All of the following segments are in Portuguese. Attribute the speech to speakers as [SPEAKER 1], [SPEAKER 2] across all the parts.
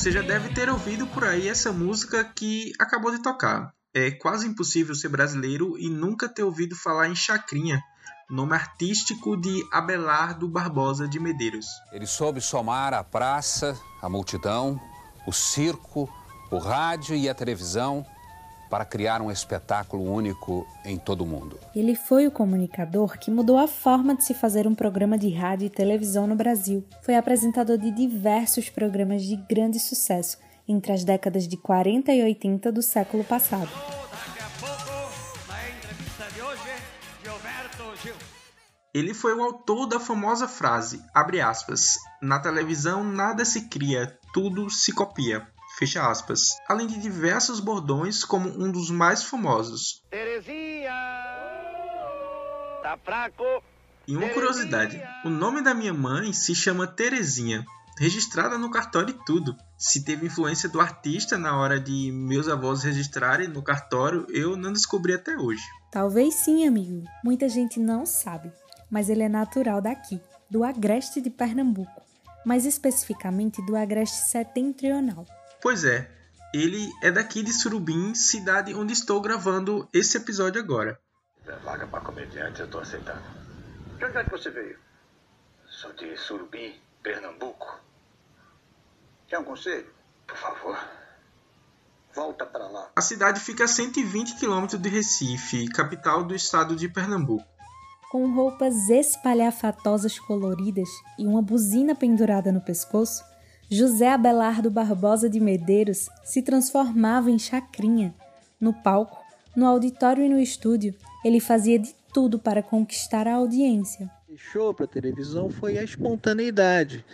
[SPEAKER 1] Você já deve ter ouvido por aí essa música que acabou de tocar. É quase impossível ser brasileiro e nunca ter ouvido falar em Chacrinha, nome artístico de Abelardo Barbosa de Medeiros.
[SPEAKER 2] Ele soube somar a praça, a multidão, o circo, o rádio e a televisão para criar um espetáculo único em todo o mundo.
[SPEAKER 3] Ele foi o comunicador que mudou a forma de se fazer um programa de rádio e televisão no Brasil. Foi apresentador de diversos programas de grande sucesso entre as décadas de 40 e 80 do século passado.
[SPEAKER 1] Ele foi o autor da famosa frase, abre aspas, na televisão nada se cria, tudo se copia. Fecha aspas. Além de diversos bordões, como um dos mais famosos. Terezinha! Tá fraco! E uma curiosidade: o nome da minha mãe se chama Terezinha, registrada no cartório e tudo. Se teve influência do artista na hora de meus avós registrarem no cartório, eu não descobri até hoje.
[SPEAKER 3] Talvez sim, amigo. Muita gente não sabe, mas ele é natural daqui, do Agreste de Pernambuco, mais especificamente do Agreste Setentrional.
[SPEAKER 1] Pois é, ele é daqui de Surubim, cidade onde estou gravando esse episódio agora.
[SPEAKER 4] É vaga para comediante, eu tô aceitando. De onde é que você veio? Sou de Surubim, Pernambuco. Quer um conselho? Por favor. Volta para lá.
[SPEAKER 1] A cidade fica a 120 quilômetros de Recife, capital do estado de Pernambuco.
[SPEAKER 3] Com roupas espalhafatosas coloridas e uma buzina pendurada no pescoço, José Abelardo Barbosa de Medeiros se transformava em chacrinha. No palco, no auditório e no estúdio, ele fazia de tudo para conquistar a audiência.
[SPEAKER 5] Show para televisão foi a espontaneidade.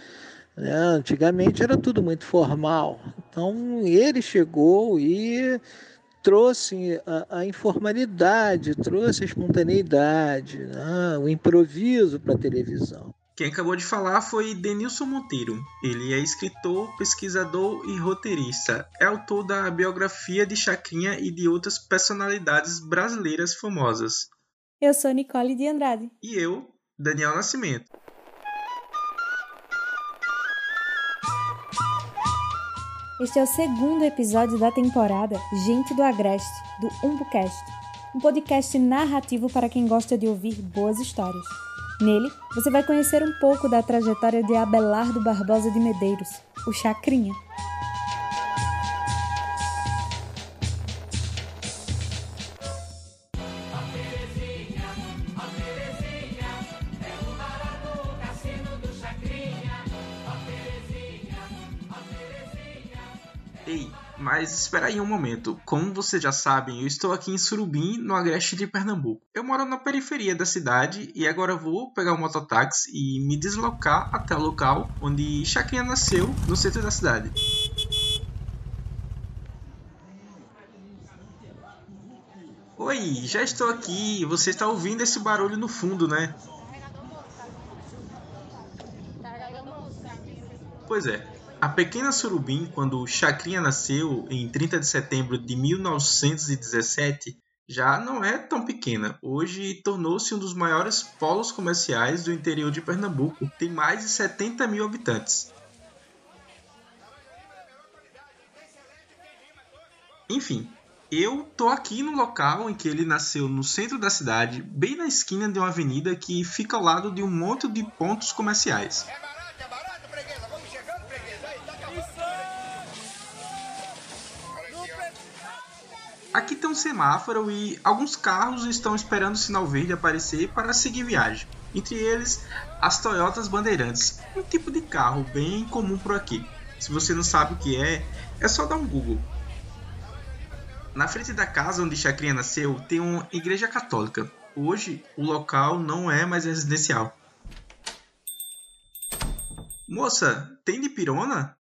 [SPEAKER 5] Né? Antigamente era tudo muito formal. Então ele chegou e trouxe a, a informalidade, trouxe a espontaneidade, né? o improviso para a televisão.
[SPEAKER 1] Quem acabou de falar foi Denilson Monteiro. Ele é escritor, pesquisador e roteirista. É autor da biografia de Chacrinha e de outras personalidades brasileiras famosas.
[SPEAKER 3] Eu sou Nicole de Andrade.
[SPEAKER 1] E eu, Daniel Nascimento.
[SPEAKER 3] Este é o segundo episódio da temporada Gente do Agreste, do UmbuCast, um podcast narrativo para quem gosta de ouvir boas histórias. Nele, você vai conhecer um pouco da trajetória de Abelardo Barbosa de Medeiros, o Chacrinha.
[SPEAKER 1] Mas espera aí um momento. Como vocês já sabem, eu estou aqui em Surubim, no agreste de Pernambuco. Eu moro na periferia da cidade e agora vou pegar o um mototáxi e me deslocar até o local onde Chacrinha nasceu, no centro da cidade. Oi, já estou aqui. Você está ouvindo esse barulho no fundo, né? Pois é, a pequena Surubim, quando Chacrinha nasceu em 30 de setembro de 1917, já não é tão pequena. Hoje tornou-se um dos maiores polos comerciais do interior de Pernambuco. Tem mais de 70 mil habitantes. Enfim, eu tô aqui no local em que ele nasceu, no centro da cidade, bem na esquina de uma avenida que fica ao lado de um monte de pontos comerciais. Aqui tem um semáforo e alguns carros estão esperando o sinal verde aparecer para seguir viagem. Entre eles, as Toyotas Bandeirantes, um tipo de carro bem comum por aqui. Se você não sabe o que é, é só dar um Google. Na frente da casa onde Chacrinha nasceu tem uma igreja católica. Hoje, o local não é mais residencial. Moça, tem de pirona?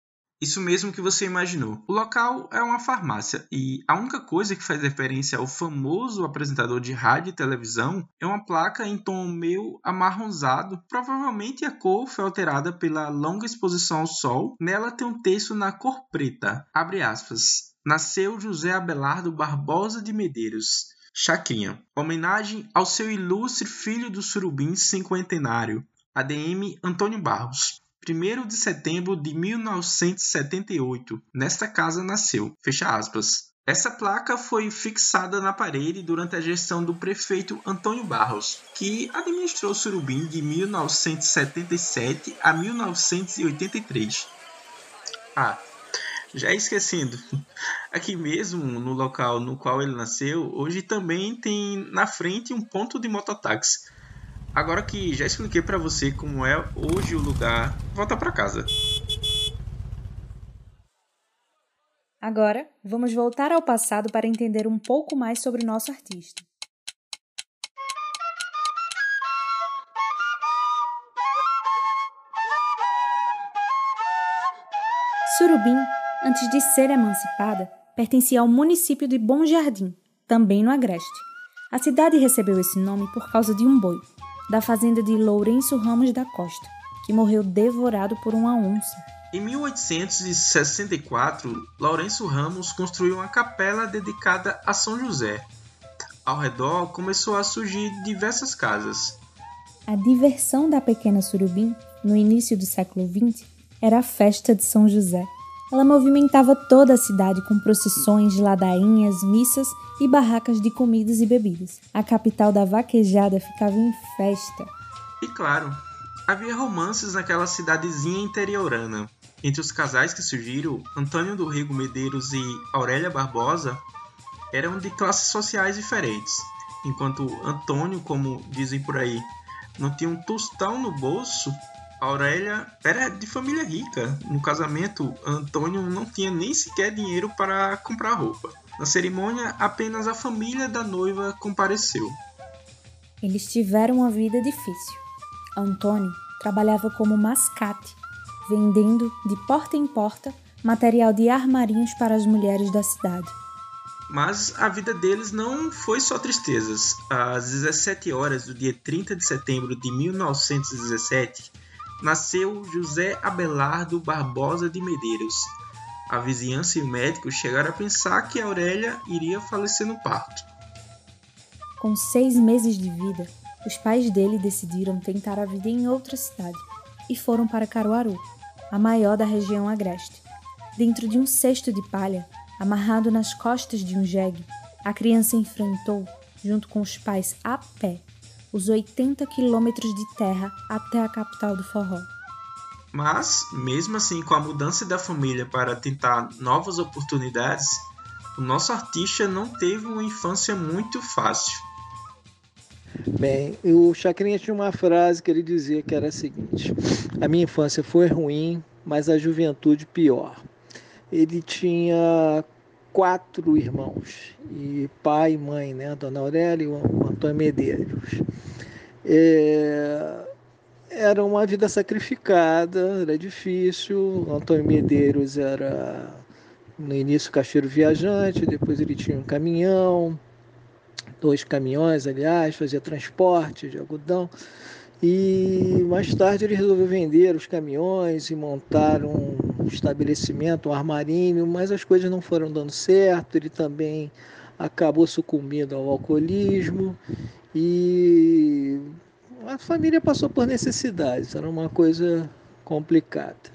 [SPEAKER 1] Isso mesmo que você imaginou. O local é uma farmácia e a única coisa que faz referência ao famoso apresentador de rádio e televisão é uma placa em tom meio amarronzado. Provavelmente a cor foi alterada pela longa exposição ao sol. Nela tem um texto na cor preta. Abre aspas. Nasceu José Abelardo Barbosa de Medeiros. Chacrinha. Homenagem ao seu ilustre filho do surubim cinquentenário, ADM Antônio Barros. 1 de setembro de 1978. Nesta casa nasceu. Fecha aspas. Essa placa foi fixada na parede durante a gestão do prefeito Antônio Barros, que administrou Surubim de 1977 a 1983. Ah, já esquecendo, aqui mesmo no local no qual ele nasceu, hoje também tem na frente um ponto de mototáxi. Agora que já expliquei para você como é hoje o lugar, volta para casa.
[SPEAKER 3] Agora, vamos voltar ao passado para entender um pouco mais sobre o nosso artista. Surubim, antes de ser emancipada, pertencia ao município de Bom Jardim, também no Agreste. A cidade recebeu esse nome por causa de um boi, da fazenda de Lourenço Ramos da Costa, que morreu devorado por uma onça.
[SPEAKER 1] Em 1864, Lourenço Ramos construiu uma capela dedicada a São José. Ao redor começou a surgir diversas casas.
[SPEAKER 3] A diversão da pequena Surubim, no início do século XX, era a festa de São José. Ela movimentava toda a cidade com procissões, ladainhas, missas e barracas de comidas e bebidas. A capital da vaquejada ficava em festa.
[SPEAKER 1] E claro, havia romances naquela cidadezinha interiorana. Entre os casais que surgiram, Antônio do Rego Medeiros e Aurélia Barbosa eram de classes sociais diferentes. Enquanto Antônio, como dizem por aí, não tinha um tostão no bolso, Aurélia era de família rica. No casamento, Antônio não tinha nem sequer dinheiro para comprar roupa. Na cerimônia, apenas a família da noiva compareceu.
[SPEAKER 3] Eles tiveram uma vida difícil. Antônio trabalhava como mascate vendendo de porta em porta material de armarinhos para as mulheres da cidade.
[SPEAKER 1] Mas a vida deles não foi só tristezas. Às 17 horas do dia 30 de setembro de 1917, nasceu José Abelardo Barbosa de Medeiros. A vizinhança e o médico chegaram a pensar que Aurélia iria falecer no parto.
[SPEAKER 3] Com seis meses de vida, os pais dele decidiram tentar a vida em outra cidade e foram para Caruaru, a maior da região agreste. Dentro de um cesto de palha, amarrado nas costas de um jegue, a criança enfrentou, junto com os pais a pé, os 80 quilômetros de terra até a capital do forró.
[SPEAKER 1] Mas, mesmo assim, com a mudança da família para tentar novas oportunidades, o nosso artista não teve uma infância muito fácil.
[SPEAKER 5] Bem, o Chacrinha tinha uma frase que ele dizia que era a seguinte: A minha infância foi ruim, mas a juventude pior. Ele tinha quatro irmãos, e pai e mãe, né? Dona Aurélia e o Antônio Medeiros. É, era uma vida sacrificada, era difícil. O Antônio Medeiros era, no início, caixeiro viajante, depois ele tinha um caminhão dois caminhões, aliás, fazia transporte de algodão. E mais tarde ele resolveu vender os caminhões e montar um estabelecimento, um armarinho, mas as coisas não foram dando certo. Ele também acabou sucumbindo ao alcoolismo e a família passou por necessidades, era uma coisa complicada.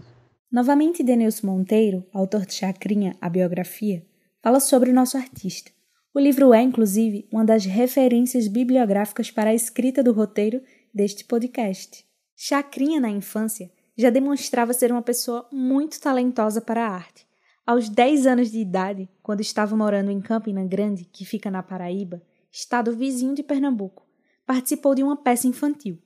[SPEAKER 3] Novamente, Denilson Monteiro, autor de Chacrinha, a biografia, fala sobre o nosso artista. O livro é, inclusive, uma das referências bibliográficas para a escrita do roteiro deste podcast. Chacrinha, na infância, já demonstrava ser uma pessoa muito talentosa para a arte. Aos 10 anos de idade, quando estava morando em Campina Grande, que fica na Paraíba, estado vizinho de Pernambuco, participou de uma peça infantil.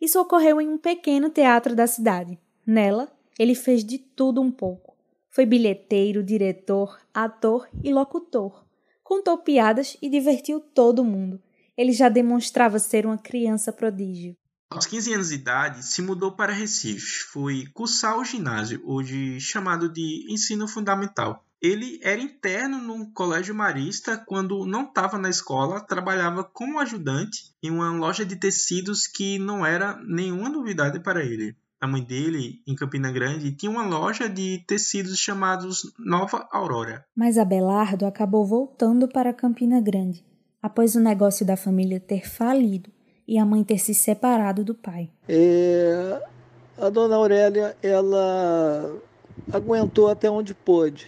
[SPEAKER 3] Isso ocorreu em um pequeno teatro da cidade. Nela, ele fez de tudo um pouco. Foi bilheteiro, diretor, ator e locutor contou piadas e divertiu todo mundo. Ele já demonstrava ser uma criança prodígio.
[SPEAKER 1] Aos 15 anos de idade, se mudou para Recife. Foi cursar o ginásio, hoje chamado de ensino fundamental. Ele era interno no colégio marista quando não estava na escola, trabalhava como ajudante em uma loja de tecidos que não era nenhuma novidade para ele a mãe dele, em Campina Grande, tinha uma loja de tecidos chamados Nova Aurora.
[SPEAKER 3] Mas Abelardo acabou voltando para Campina Grande, após o negócio da família ter falido e a mãe ter se separado do pai.
[SPEAKER 5] É, a dona Aurélia, ela aguentou até onde pôde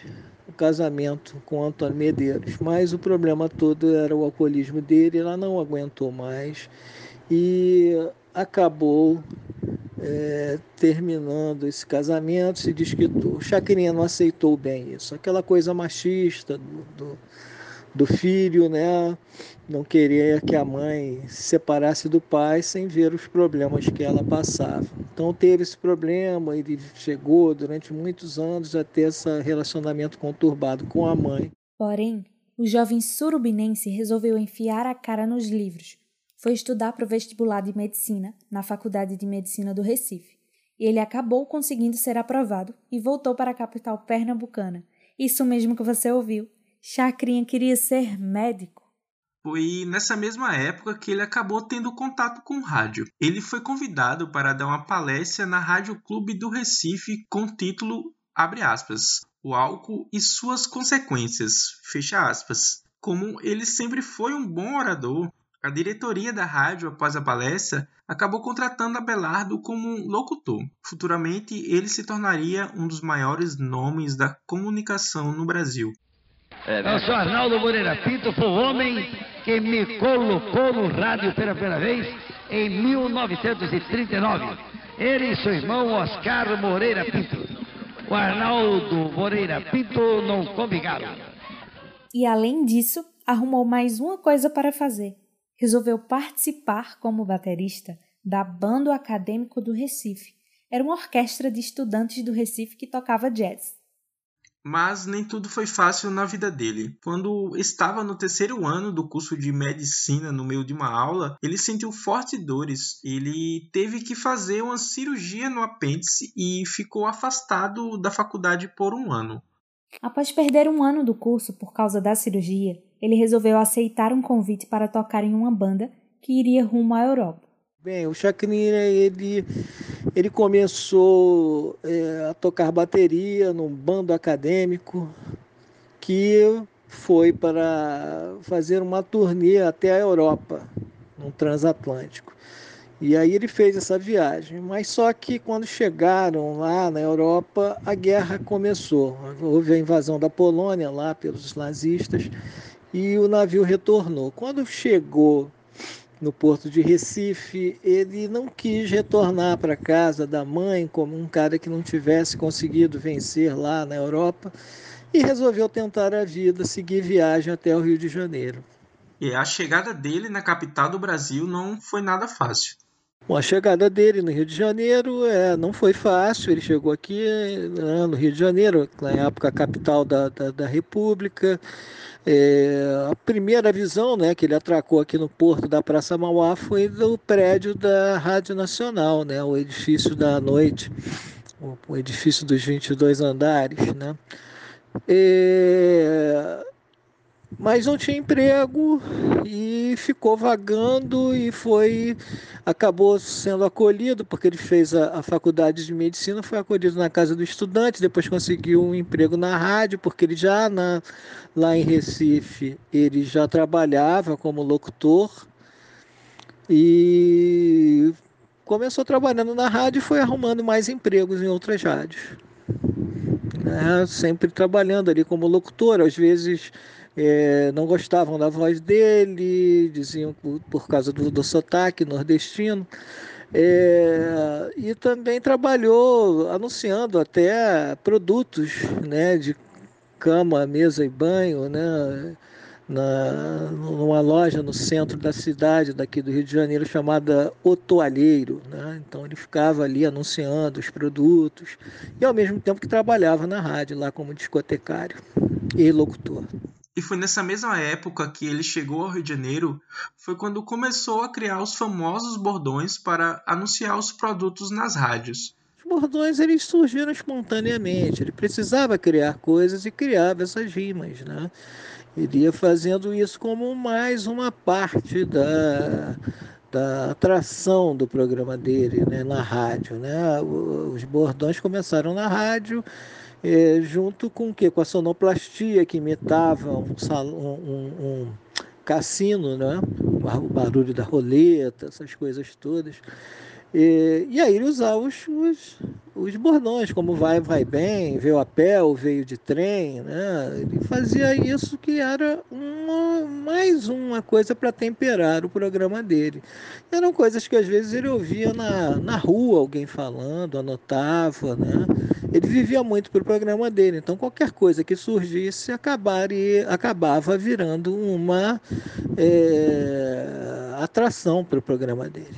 [SPEAKER 5] o casamento com Antônio Medeiros, mas o problema todo era o alcoolismo dele, ela não aguentou mais e acabou é, terminando esse casamento, se diz que o Chacrinha não aceitou bem isso, aquela coisa machista do, do, do filho, né? Não queria que a mãe se separasse do pai sem ver os problemas que ela passava. Então teve esse problema, ele chegou durante muitos anos a ter esse relacionamento conturbado com a mãe.
[SPEAKER 3] Porém, o jovem surubinense resolveu enfiar a cara nos livros foi estudar para o vestibular de medicina na Faculdade de Medicina do Recife. E ele acabou conseguindo ser aprovado e voltou para a capital pernambucana. Isso mesmo que você ouviu. Chacrinha queria ser médico.
[SPEAKER 1] Foi nessa mesma época que ele acabou tendo contato com o rádio. Ele foi convidado para dar uma palestra na Rádio Clube do Recife com o título abre aspas, o álcool e suas consequências, fecha aspas. Como ele sempre foi um bom orador, a diretoria da rádio, após a palestra, acabou contratando Abelardo como um locutor. Futuramente, ele se tornaria um dos maiores nomes da comunicação no Brasil.
[SPEAKER 6] É, Eu sou Arnaldo Moreira Pinto, foi o homem que me colocou no rádio pela primeira vez em 1939. Ele e seu irmão Oscar Moreira Pinto. O Arnaldo Moreira Pinto não combinaram.
[SPEAKER 3] E além disso, arrumou mais uma coisa para fazer resolveu participar como baterista da Bando Acadêmico do Recife. Era uma orquestra de estudantes do Recife que tocava jazz.
[SPEAKER 1] Mas nem tudo foi fácil na vida dele. Quando estava no terceiro ano do curso de medicina, no meio de uma aula, ele sentiu fortes dores. Ele teve que fazer uma cirurgia no apêndice e ficou afastado da faculdade por um ano.
[SPEAKER 3] Após perder um ano do curso por causa da cirurgia, ele resolveu aceitar um convite para tocar em uma banda que iria rumo à Europa.
[SPEAKER 5] Bem, o Chacrinha ele, ele começou é, a tocar bateria num bando acadêmico que foi para fazer uma turnê até a Europa, num transatlântico. E aí ele fez essa viagem, mas só que quando chegaram lá na Europa, a guerra começou. Houve a invasão da Polônia lá pelos nazistas e o navio retornou. Quando chegou no porto de Recife, ele não quis retornar para casa da mãe como um cara que não tivesse conseguido vencer lá na Europa e resolveu tentar a vida, seguir viagem até o Rio de Janeiro.
[SPEAKER 1] E a chegada dele na capital do Brasil não foi nada fácil.
[SPEAKER 5] Bom, a chegada dele no Rio de Janeiro é, não foi fácil. Ele chegou aqui né, no Rio de Janeiro, na época capital da, da, da República. É, a primeira visão né, que ele atracou aqui no porto da Praça Mauá foi do prédio da Rádio Nacional, né, o edifício da noite, o, edifício dos 22 andares. Né. É, mas não tinha emprego e ficou vagando e foi acabou sendo acolhido porque ele fez a, a, faculdade de medicina foi acolhido na casa do estudante depois conseguiu um emprego na rádio porque ele já na, lá em Recife ele já trabalhava como locutor e começou trabalhando na rádio e foi arrumando mais empregos em outras rádios né? sempre trabalhando ali como locutor às vezes é, não gostavam da voz dele, diziam por, por causa do, do sotaque nordestino. É, e também trabalhou anunciando até produtos né, de cama, mesa e banho, né, na, numa loja no centro da cidade, daqui do Rio de Janeiro, chamada O Toalheiro. Né? Então ele ficava ali anunciando os produtos e ao mesmo tempo que trabalhava na rádio lá como discotecário e locutor.
[SPEAKER 1] E foi nessa mesma época que ele chegou ao Rio de Janeiro, foi quando começou a criar os famosos bordões para anunciar os produtos nas rádios.
[SPEAKER 5] Os bordões eles surgiram espontaneamente, ele precisava criar coisas e criava essas rimas, né? Ele ia fazendo isso como mais uma parte da, da atração do programa dele né, na rádio. Né? Os bordões começaram na rádio é, junto com o quê? Com a sonoplastia que imitava um, um, um cassino, né? o barulho da roleta, essas coisas todas. E, e aí ele usava os, os, os, bordões, como vai, vai bem, veio a pé ou veio de trem, né? Ele fazia isso que era uma, mais uma coisa para temperar o programa dele. Eram coisas que às vezes ele ouvia na, na rua, alguém falando, anotava, né? Ele vivia muito para o programa dele, então qualquer coisa que surgisse acabaria, acabava virando uma é, atração para o programa dele.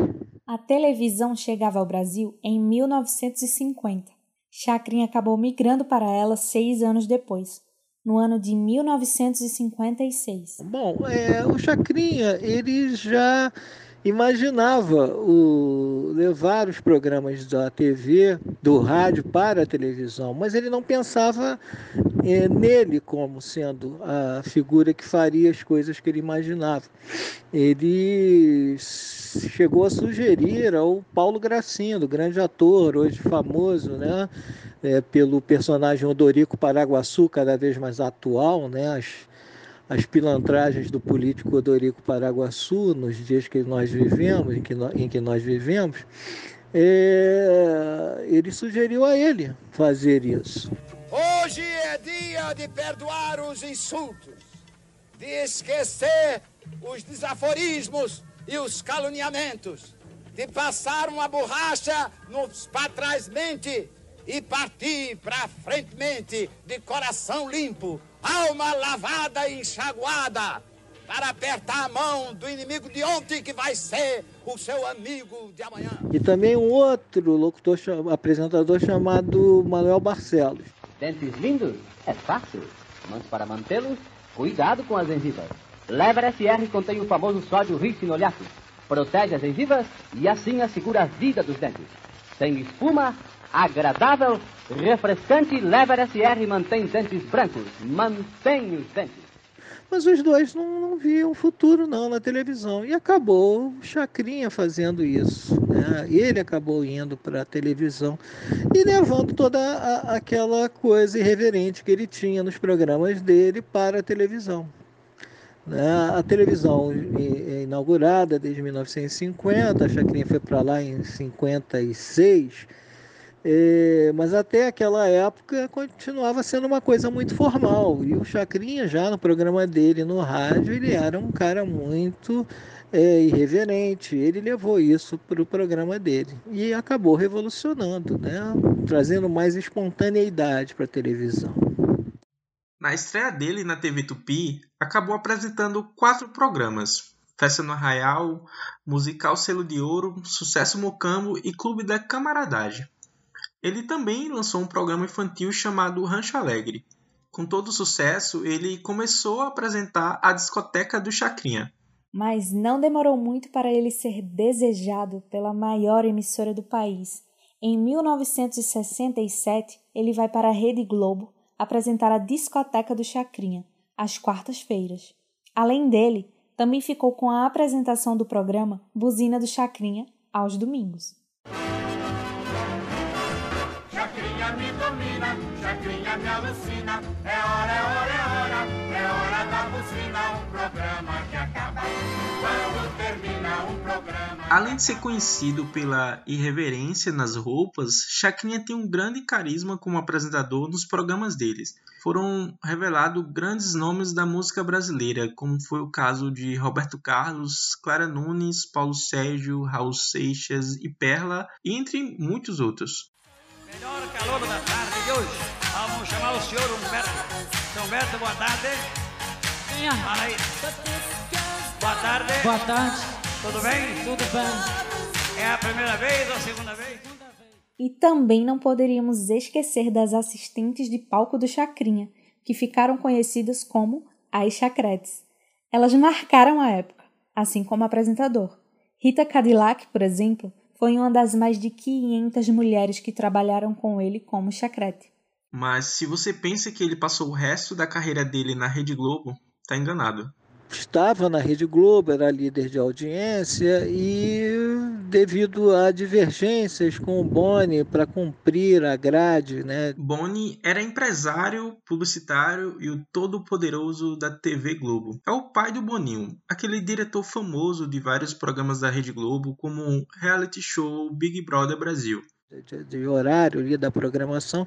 [SPEAKER 3] A televisão chegava ao Brasil em 1950. Chacrinha acabou migrando para ela seis anos depois, no ano de 1956.
[SPEAKER 5] Bom, é, o Chacrinha ele já imaginava o, levar os programas da TV, do rádio para a televisão, mas ele não pensava é, nele como sendo a figura que faria as coisas que ele imaginava. Ele chegou a sugerir ao Paulo Gracindo, grande ator, hoje famoso, né? É, pelo personagem Odorico Paraguaçu, cada vez mais atual, né? As, as pilantragens do político Odorico Paraguaçu nos dias que nós vivemos, em que nós, em que nós vivemos, é, ele sugeriu a ele fazer isso.
[SPEAKER 7] Hoje é dia de perdoar os insultos, de esquecer os desaforismos e os caluniamentos, de passar uma borracha para trás mente e partir para frente mente de coração limpo alma lavada e enxaguada, para apertar a mão do inimigo de ontem que vai ser o seu amigo de amanhã.
[SPEAKER 5] E também um outro locutor, apresentador chamado Manuel Barcelos.
[SPEAKER 8] Dentes lindos? É fácil, mas para mantê-los, cuidado com as gengivas. Lever SR contém o famoso sódio ricinoliato. Protege as gengivas e assim assegura a vida dos dentes. Sem espuma, agradável, refrescante, Lever SR mantém dentes brancos, mantém os dentes.
[SPEAKER 5] Mas os dois não, não viam futuro não na televisão. E acabou o Chacrinha fazendo isso. Né? Ele acabou indo para a televisão e levando toda a, aquela coisa irreverente que ele tinha nos programas dele para a televisão. Né? A televisão é inaugurada desde 1950, a Chacrinha foi para lá em 56 é, mas até aquela época continuava sendo uma coisa muito formal. E o Chacrinha, já no programa dele no rádio, ele era um cara muito é, irreverente. Ele levou isso para o programa dele e acabou revolucionando, né? trazendo mais espontaneidade para a televisão.
[SPEAKER 1] Na estreia dele na TV Tupi, acabou apresentando quatro programas: Festa no Arraial, Musical Selo de Ouro, Sucesso Mocambo e Clube da Camaradagem. Ele também lançou um programa infantil chamado Rancho Alegre. Com todo sucesso, ele começou a apresentar a discoteca do Chacrinha.
[SPEAKER 3] Mas não demorou muito para ele ser desejado pela maior emissora do país. Em 1967, ele vai para a Rede Globo apresentar a discoteca do Chacrinha, às quartas-feiras. Além dele, também ficou com a apresentação do programa Buzina do Chacrinha aos domingos.
[SPEAKER 9] Me alucina. É hora, é hora, é hora, é hora da buzina, um programa que acaba quando termina programa.
[SPEAKER 1] Além de ser conhecido pela irreverência nas roupas, Chacrinha tem um grande carisma como apresentador nos programas deles. Foram revelados grandes nomes da música brasileira, como foi o caso de Roberto Carlos, Clara Nunes, Paulo Sérgio, Raul Seixas e Perla, entre muitos outros.
[SPEAKER 6] Melhor calor da tarde de hoje. Vamos chamar o senhor Humberto. Seu Humberto, boa tarde. Fala aí. Boa tarde.
[SPEAKER 10] Boa tarde.
[SPEAKER 6] Tudo bem?
[SPEAKER 10] Tudo bem.
[SPEAKER 6] É a primeira vez ou a segunda vez?
[SPEAKER 3] E também não poderíamos esquecer das assistentes de palco do Chacrinha, que ficaram conhecidas como as Chacretes. Elas marcaram a época, assim como o apresentador. Rita Cadillac, por exemplo, foi uma das mais de 500 mulheres que trabalharam com ele como chacrete.
[SPEAKER 1] Mas se você pensa que ele passou o resto da carreira dele na Rede Globo, tá enganado.
[SPEAKER 5] Estava na Rede Globo, era líder de audiência e devido a divergências com o Boni para cumprir a grade, né?
[SPEAKER 1] Boni era empresário, publicitário e o todo-poderoso da TV Globo. É o pai do Boninho, aquele diretor famoso de vários programas da Rede Globo, como reality show Big Brother Brasil
[SPEAKER 5] de, de, horário ali da programação,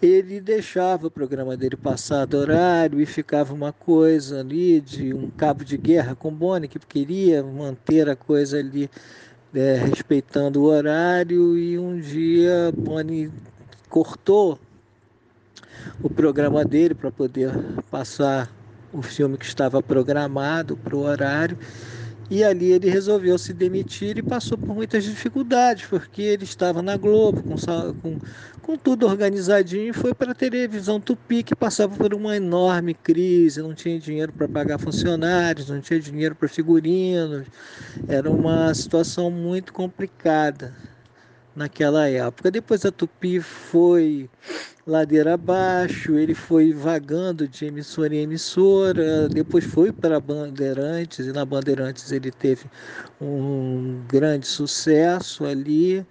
[SPEAKER 5] ele deixava o programa dele passar do horário e ficava uma coisa ali de um cabo de guerra com Boni, que queria manter a coisa ali é, respeitando o horário e um dia Boni cortou o programa dele para poder passar o filme que estava programado para o horário e ali ele resolveu se demitir e passou por muitas dificuldades, porque ele estava na Globo, com, com, com tudo organizadinho, e foi para a televisão Tupi, que passava por uma enorme crise, não tinha dinheiro para pagar funcionários, não tinha dinheiro para figurinos, era uma situação muito complicada naquela época. Depois a Tupi foi ladeira abaixo, ele foi vagando de emissora em emissora, depois foi para Bandeirantes, e na Bandeirantes ele teve um grande sucesso ali,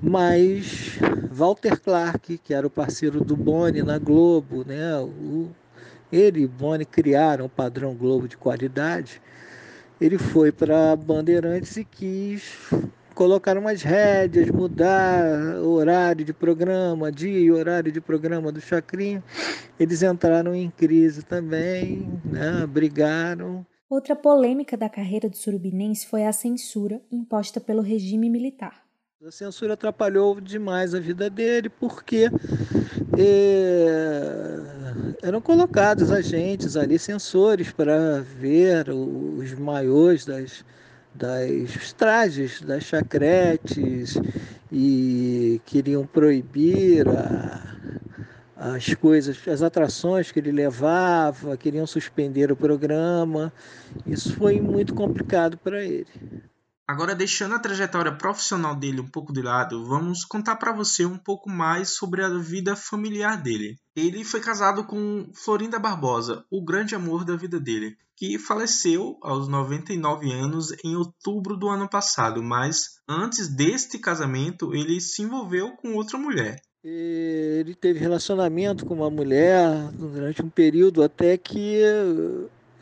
[SPEAKER 5] mas Walter Clark, que era o parceiro do Boni na Globo, né, o, ele e Boni criaram o padrão Globo de qualidade, ele foi para Bandeirantes e quis colocar umas rédeas, mudar o horário de programa, dia e horário de programa do Chacrinha. Eles entraram em crise também, né? brigaram.
[SPEAKER 3] Outra polêmica da carreira do surubinense foi a censura imposta pelo regime militar.
[SPEAKER 5] A censura atrapalhou demais a vida dele porque é, eram colocados agentes ali, censores, para ver os maiores das, das trajes, das chacretes e queriam proibir a, as coisas, as atrações que ele levava, queriam suspender o programa. Isso foi muito complicado para ele.
[SPEAKER 1] Agora, deixando a trajetória profissional dele um pouco de lado, vamos contar para você um pouco mais sobre a vida familiar dele. Ele foi casado com Florinda Barbosa, o grande amor da vida dele, que faleceu aos 99 anos em outubro do ano passado, mas antes deste casamento ele se envolveu com outra mulher.
[SPEAKER 5] Ele teve relacionamento com uma mulher durante um período até que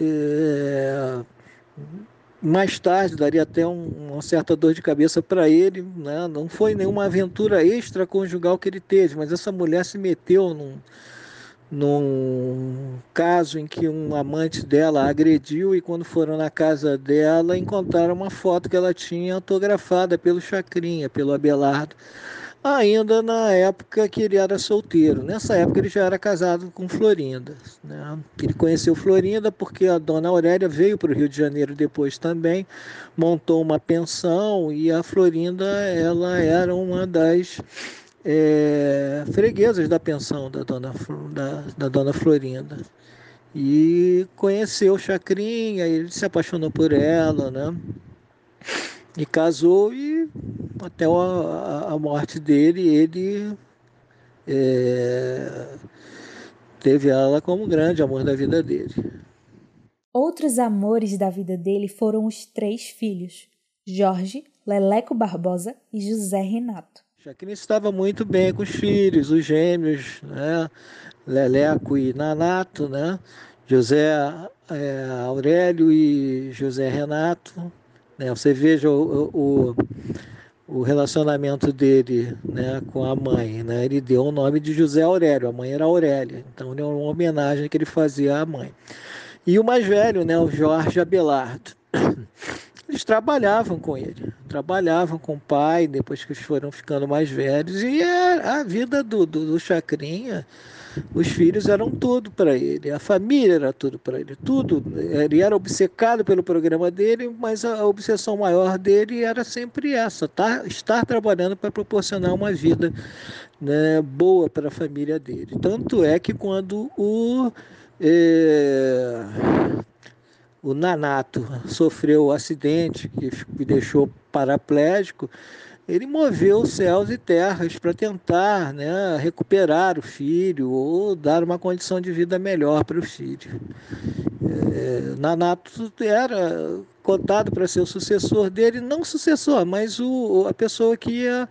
[SPEAKER 5] é, mais tarde daria até um, uma certa dor de cabeça para ele, né? não foi nenhuma aventura extraconjugal que ele teve, mas essa mulher se meteu num, num caso em que um amante dela agrediu e quando foram na casa dela encontraram uma foto que ela tinha autografada pelo Chacrinha, pelo Abelardo ainda na época que ele era solteiro. Nessa época ele já era casado com Florinda. Né? Ele conheceu Florinda porque a dona Aurélia veio para o Rio de Janeiro depois também, montou uma pensão e a Florinda ela era uma das é, freguesas da pensão da dona, da, da dona Florinda. E conheceu Chacrinha, ele se apaixonou por ela, né? E casou e até a, a morte dele, ele é, teve ela como grande amor da vida dele.
[SPEAKER 3] Outros amores da vida dele foram os três filhos, Jorge, Leleco Barbosa e José Renato.
[SPEAKER 5] Jaqueline estava muito bem com os filhos, os gêmeos, né? Leleco e Nanato, né? José é, Aurélio e José Renato, né? Você veja o, o, o, relacionamento dele né, com a mãe. Né? Ele deu o nome de José Aurélio, a mãe era Aurélia. Então, era uma homenagem que ele fazia à mãe. E o mais velho, né, o Jorge Abelardo. Eles trabalhavam com ele, trabalhavam com o pai, depois que eles foram ficando mais velhos. E a, a vida do, do, do Chacrinha os filhos eram tudo para ele, a família era tudo para ele, tudo. Ele era obcecado pelo programa dele, mas a obsessão maior dele era sempre essa: tá, estar trabalhando para proporcionar uma vida né, boa para a família dele. Tanto é que quando o. É, o Nanato sofreu o acidente que deixou paraplégico, ele moveu céus e terras para tentar né, recuperar o filho ou dar uma condição de vida melhor para o filho. É, Nanato era cotado para ser o sucessor dele, não sucessor, mas o, a pessoa que ia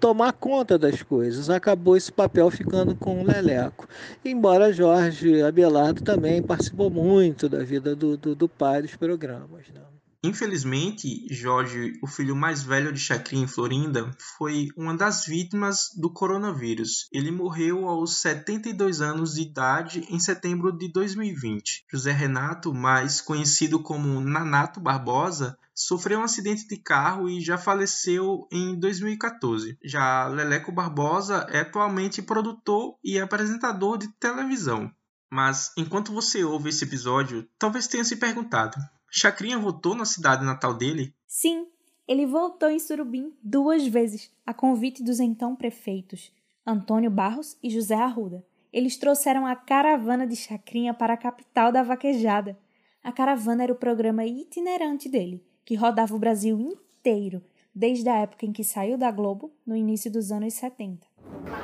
[SPEAKER 5] tomar conta das coisas. Acabou esse papel ficando com o Leleco. Embora Jorge Abelardo também participou muito da vida do, do, do pai dos programas. Né?
[SPEAKER 1] Infelizmente, Jorge, o filho mais velho de Chacrinha em Florinda, foi uma das vítimas do coronavírus. Ele morreu aos 72 anos de idade em setembro de 2020. José Renato, mais conhecido como Nanato Barbosa, sofreu um acidente de carro e já faleceu em 2014. Já Leleco Barbosa é atualmente produtor e apresentador de televisão. Mas enquanto você ouve esse episódio, talvez tenha se perguntado: Chacrinha voltou na cidade natal dele?
[SPEAKER 3] Sim, ele voltou em Surubim duas vezes, a convite dos então prefeitos, Antônio Barros e José Arruda. Eles trouxeram a caravana de Chacrinha para a capital da vaquejada. A caravana era o programa itinerante dele, que rodava o Brasil inteiro, desde a época em que saiu da Globo, no início dos anos 70.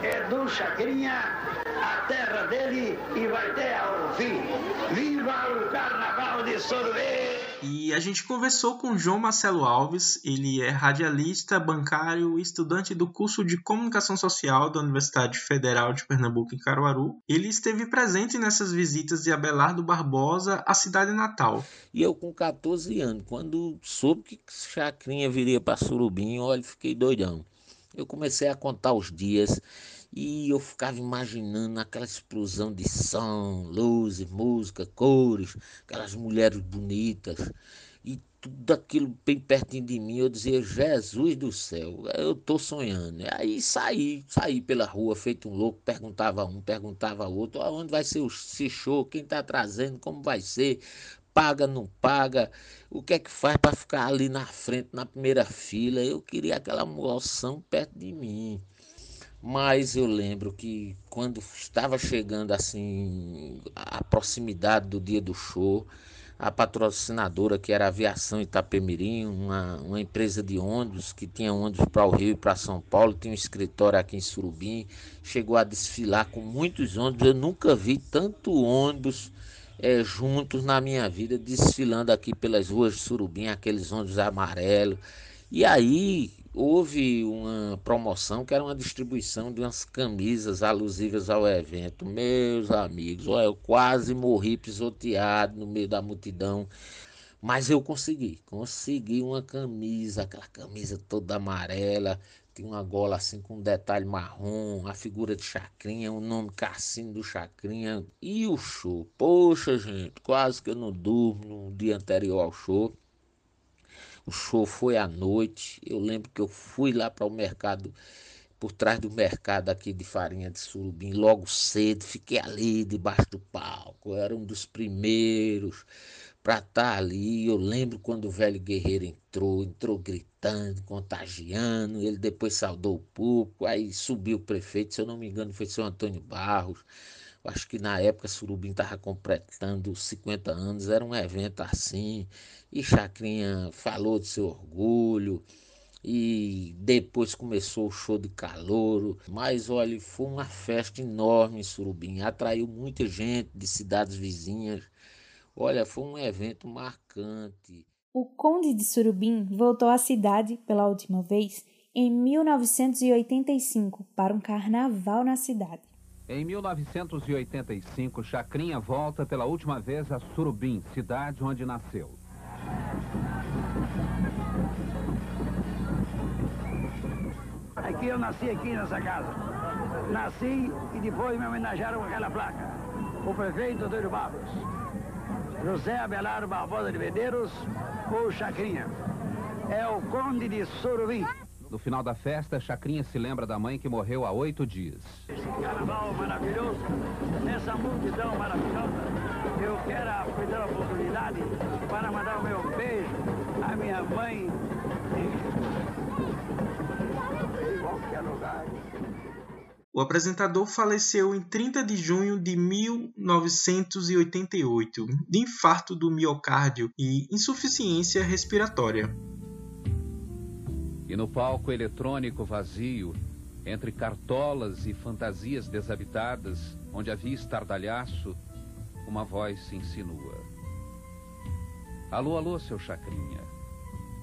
[SPEAKER 6] É do Chacrinha, a terra dele, e vai ter ao fim. Viva o Carnaval de Sorvete!
[SPEAKER 1] E a gente conversou com João Marcelo Alves, ele é radialista, bancário, estudante do curso de Comunicação Social da Universidade Federal de Pernambuco em Caruaru. Ele esteve presente nessas visitas de Abelardo Barbosa à cidade natal.
[SPEAKER 11] E eu com 14 anos, quando soube que Chacrinha viria para Surubim, olha, fiquei doidão. Eu comecei a contar os dias e eu ficava imaginando aquela explosão de som, luzes, música, cores, aquelas mulheres bonitas e tudo aquilo bem pertinho de mim. Eu dizia, Jesus do céu, eu tô sonhando. Aí saí, saí pela rua feito um louco, perguntava um, perguntava outro, aonde vai ser esse show, quem tá trazendo, como vai ser, paga, não paga, o que é que faz para ficar ali na frente, na primeira fila. Eu queria aquela moção perto de mim. Mas eu lembro que quando estava chegando assim a proximidade do dia do show, a patrocinadora que era a Aviação Itapemirim, uma, uma empresa de ônibus que tinha ônibus para o Rio e para São Paulo, tinha um escritório aqui em Surubim, chegou a desfilar com muitos ônibus. Eu nunca vi tanto ônibus é, juntos na minha vida, desfilando aqui pelas ruas de Surubim, aqueles ônibus amarelos. E aí houve uma promoção que era uma distribuição de umas camisas alusivas ao evento. Meus amigos, eu quase morri pisoteado no meio da multidão. Mas eu consegui, consegui uma camisa, aquela camisa toda amarela, tinha uma gola assim com um detalhe marrom, a figura de Chacrinha, o nome Cassino do Chacrinha e o show. Poxa, gente, quase que eu não durmo no dia anterior ao show. O show foi à noite. Eu lembro que eu fui lá para o mercado, por trás do mercado aqui de farinha de surubim, logo cedo. Fiquei ali debaixo do palco. Eu era um dos primeiros para estar tá ali. Eu lembro quando o velho guerreiro entrou, entrou gritando, contagiando. Ele depois saudou o público. Aí subiu o prefeito, se eu não me engano, foi seu Antônio Barros. Acho que na época Surubim estava completando 50 anos, era um evento assim. E Chacrinha falou de seu orgulho. E depois começou o show de calouro. Mas olha, foi uma festa enorme em Surubim. Atraiu muita gente de cidades vizinhas. Olha, foi um evento marcante.
[SPEAKER 3] O Conde de Surubim voltou à cidade pela última vez em 1985 para um carnaval na cidade.
[SPEAKER 2] Em 1985, Chacrinha volta pela última vez a Surubim, cidade onde nasceu.
[SPEAKER 6] Aqui eu nasci aqui nessa casa. Nasci e depois me homenagearam com aquela placa. O prefeito Antônio Barros. José Abelardo Barbosa de Medeiros ou Chacrinha. É o Conde de Surubim.
[SPEAKER 2] No final da festa, Chacrinha se lembra da mãe que morreu há oito dias.
[SPEAKER 6] Esse carnaval maravilhoso, nessa multidão maravilhosa, eu quero aproveitar a oportunidade para mandar o meu beijo à minha mãe em qualquer lugar.
[SPEAKER 1] O apresentador faleceu em 30 de junho de 1988 de infarto do miocárdio e insuficiência respiratória.
[SPEAKER 2] E no palco eletrônico vazio, entre cartolas e fantasias desabitadas, onde havia estardalhaço, uma voz se insinua. Alô, alô, seu Chacrinha.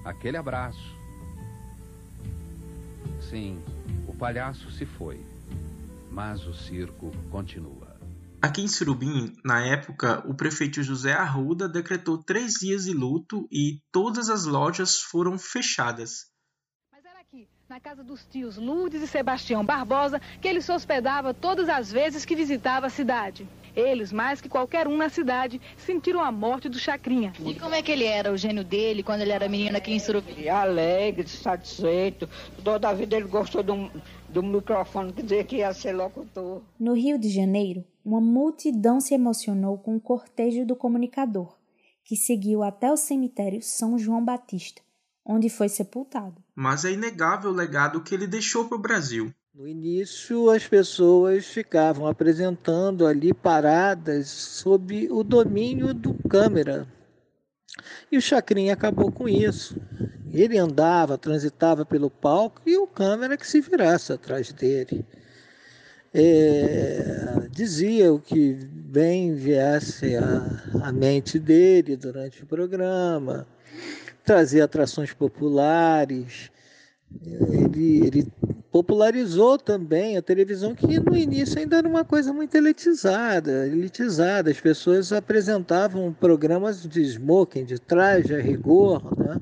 [SPEAKER 2] Aquele abraço. Sim, o palhaço se foi, mas o circo continua.
[SPEAKER 1] Aqui em Surubim, na época, o prefeito José Arruda decretou três dias de luto e todas as lojas foram fechadas.
[SPEAKER 12] Na casa dos tios Lourdes e Sebastião Barbosa, que ele se hospedava todas as vezes que visitava a cidade. Eles, mais que qualquer um na cidade, sentiram a morte do Chacrinha.
[SPEAKER 13] E como é que ele era, o gênio dele, quando ele era menino aqui em Surubim?
[SPEAKER 14] Alegre, satisfeito. Toda a vida ele gostou do, do microfone, que dizia que ia ser locutor.
[SPEAKER 3] No Rio de Janeiro, uma multidão se emocionou com o cortejo do comunicador, que seguiu até o cemitério São João Batista, onde foi sepultado.
[SPEAKER 1] Mas é inegável o legado que ele deixou para o Brasil.
[SPEAKER 5] No início, as pessoas ficavam apresentando ali paradas sob o domínio do câmera. E o Chacrinha acabou com isso. Ele andava, transitava pelo palco e o câmera que se virasse atrás dele. É, dizia o que bem viesse à, à mente dele durante o programa, trazia atrações populares. Ele, ele popularizou também a televisão, que no início ainda era uma coisa muito elitizada, elitizada. As pessoas apresentavam programas de smoking, de traje a rigor, né?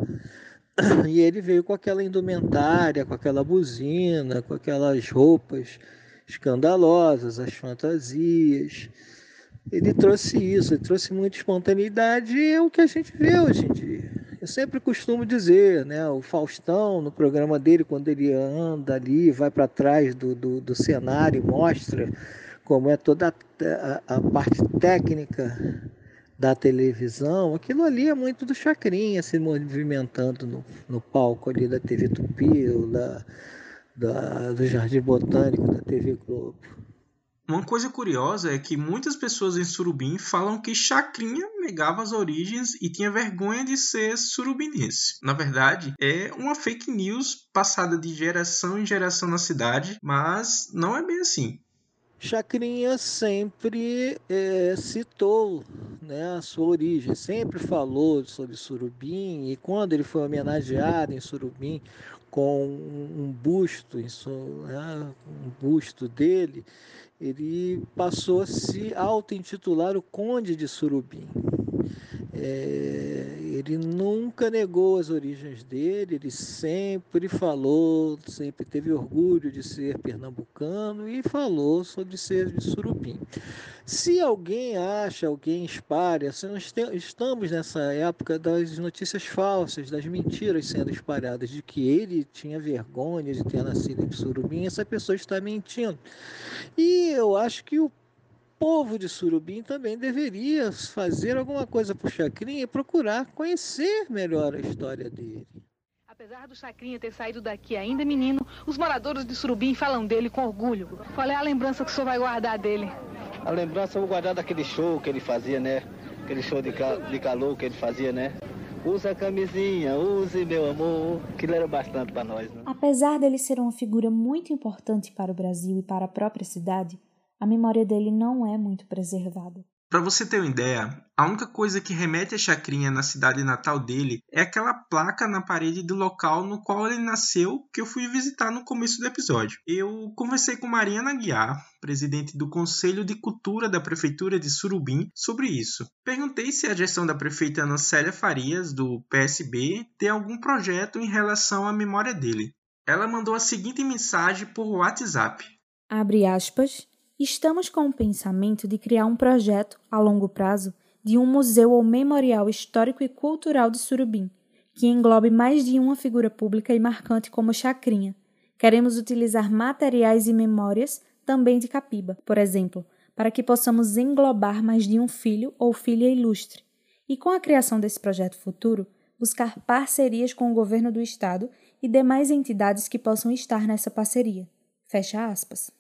[SPEAKER 5] E ele veio com aquela indumentária, com aquela buzina, com aquelas roupas escandalosas, as fantasias. Ele trouxe isso, ele trouxe muita espontaneidade e é o que a gente vê hoje em dia. Eu sempre costumo dizer, né? O Faustão, no programa dele, quando ele anda ali, vai para trás do, do, do, cenário, mostra como é toda a, a, parte técnica da televisão, aquilo ali é muito do Chacrinha se movimentando no, no palco ali da TV Tupi, da, da, do Jardim Botânico da TV Globo.
[SPEAKER 1] Uma coisa curiosa é que muitas pessoas em Surubim falam que Chacrinha negava as origens e tinha vergonha de ser surubinense. Na verdade, é uma fake news passada de geração em geração na cidade, mas não é bem assim.
[SPEAKER 5] Chacrinha sempre é, citou né, a sua origem, sempre falou sobre Surubim, e quando ele foi homenageado em Surubim com um busto, né, um busto dele, ele passou a se auto-intitular o Conde de Surubim. É, ele nunca negou as origens dele, ele sempre falou, sempre teve orgulho de ser pernambucano e falou sobre ser de Surubim. Se alguém acha, alguém espalha, nós estamos nessa época das notícias falsas, das mentiras sendo espalhadas, de que ele tinha vergonha de ter nascido em Surubim, essa pessoa está mentindo. E eu acho que o povo de Surubim também deveria fazer alguma coisa para o Chacrinha e procurar conhecer melhor a história dele.
[SPEAKER 12] Apesar do Chacrinha ter saído daqui ainda menino, os moradores de Surubim falam dele com orgulho. Qual é a lembrança que o senhor vai guardar dele?
[SPEAKER 15] A lembrança eu vou guardar daquele show que ele fazia, né? Aquele show de, de calor que ele fazia, né? Usa a camisinha, use meu amor. Aquilo era bastante para nós, né?
[SPEAKER 3] Apesar dele ser uma figura muito importante para o Brasil e para a própria cidade, a memória dele não é muito preservada.
[SPEAKER 1] Para você ter uma ideia, a única coisa que remete a Chacrinha na cidade natal dele é aquela placa na parede do local no qual ele nasceu que eu fui visitar no começo do episódio. Eu conversei com Mariana Guiar, presidente do Conselho de Cultura da Prefeitura de Surubim, sobre isso. Perguntei se a gestão da prefeita Ana Célia Farias, do PSB, tem algum projeto em relação à memória dele. Ela mandou a seguinte mensagem por WhatsApp.
[SPEAKER 3] Abre aspas Estamos com o pensamento de criar um projeto, a longo prazo, de um museu ou memorial histórico e cultural de Surubim, que englobe mais de uma figura pública e marcante como Chacrinha. Queremos utilizar materiais e memórias também de Capiba, por exemplo, para que possamos englobar mais de um filho ou filha ilustre. E com a criação desse projeto futuro, buscar parcerias com o governo do estado e demais entidades que possam estar nessa parceria. Fecha aspas.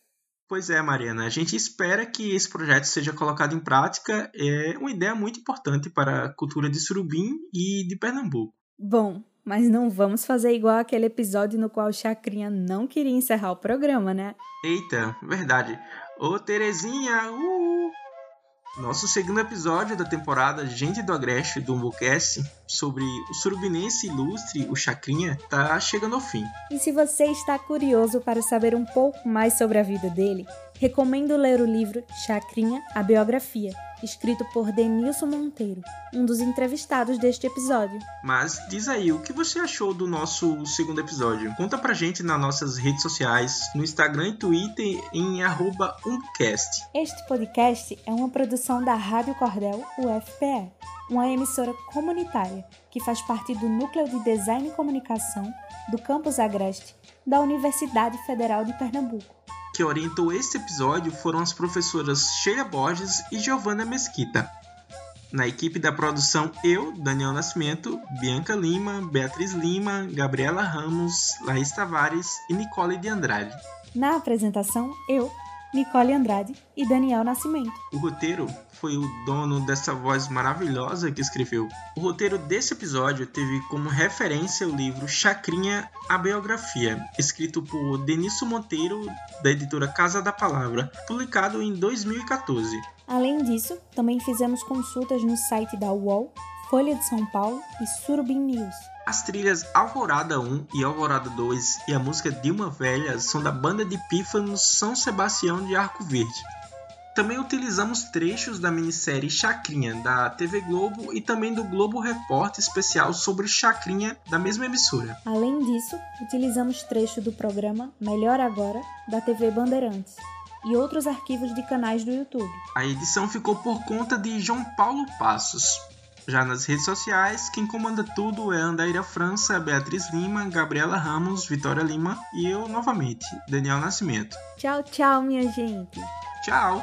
[SPEAKER 1] Pois é, Mariana. A gente espera que esse projeto seja colocado em prática. É uma ideia muito importante para a cultura de Surubim e de Pernambuco.
[SPEAKER 3] Bom, mas não vamos fazer igual aquele episódio no qual Chacrinha não queria encerrar o programa, né?
[SPEAKER 1] Eita, verdade. Ô Terezinha, uh! Nosso segundo episódio da temporada Gente do Agreste do Umbocast sobre o surubinense ilustre, o Chacrinha, tá chegando ao fim.
[SPEAKER 3] E se você está curioso para saber um pouco mais sobre a vida dele, recomendo ler o livro Chacrinha, a Biografia, escrito por Denilson Monteiro, um dos entrevistados deste episódio.
[SPEAKER 1] Mas diz aí, o que você achou do nosso segundo episódio? Conta pra gente nas nossas redes sociais, no Instagram e Twitter em umbcast.
[SPEAKER 3] Este podcast é uma produção da Rádio Cordel UFPE, uma emissora comunitária que faz parte do Núcleo de Design e Comunicação do Campus Agreste da Universidade Federal de Pernambuco
[SPEAKER 1] que orientou este episódio foram as professoras Sheila Borges e Giovanna Mesquita. Na equipe da produção, eu, Daniel Nascimento, Bianca Lima, Beatriz Lima, Gabriela Ramos, Laís Tavares e Nicole de Andrade.
[SPEAKER 3] Na apresentação, eu, Nicole Andrade e Daniel Nascimento.
[SPEAKER 1] O roteiro foi o dono dessa voz maravilhosa que escreveu. O roteiro desse episódio teve como referência o livro Chacrinha, a Biografia, escrito por Denilson Monteiro, da editora Casa da Palavra, publicado em 2014.
[SPEAKER 3] Além disso, também fizemos consultas no site da UOL, Folha de São Paulo e Surubim News.
[SPEAKER 1] As trilhas Alvorada 1 e Alvorada 2 e a música Dilma Velha são da banda de pífanos São Sebastião de Arco Verde. Também utilizamos trechos da minissérie Chacrinha da TV Globo e também do Globo Repórter especial sobre Chacrinha da mesma emissora.
[SPEAKER 3] Além disso, utilizamos trecho do programa Melhor Agora da TV Bandeirantes e outros arquivos de canais do YouTube.
[SPEAKER 1] A edição ficou por conta de João Paulo Passos. Já nas redes sociais, quem comanda tudo é Andaira França, Beatriz Lima, Gabriela Ramos, Vitória Lima e eu novamente, Daniel Nascimento.
[SPEAKER 3] Tchau, tchau, minha gente.
[SPEAKER 1] Tchau.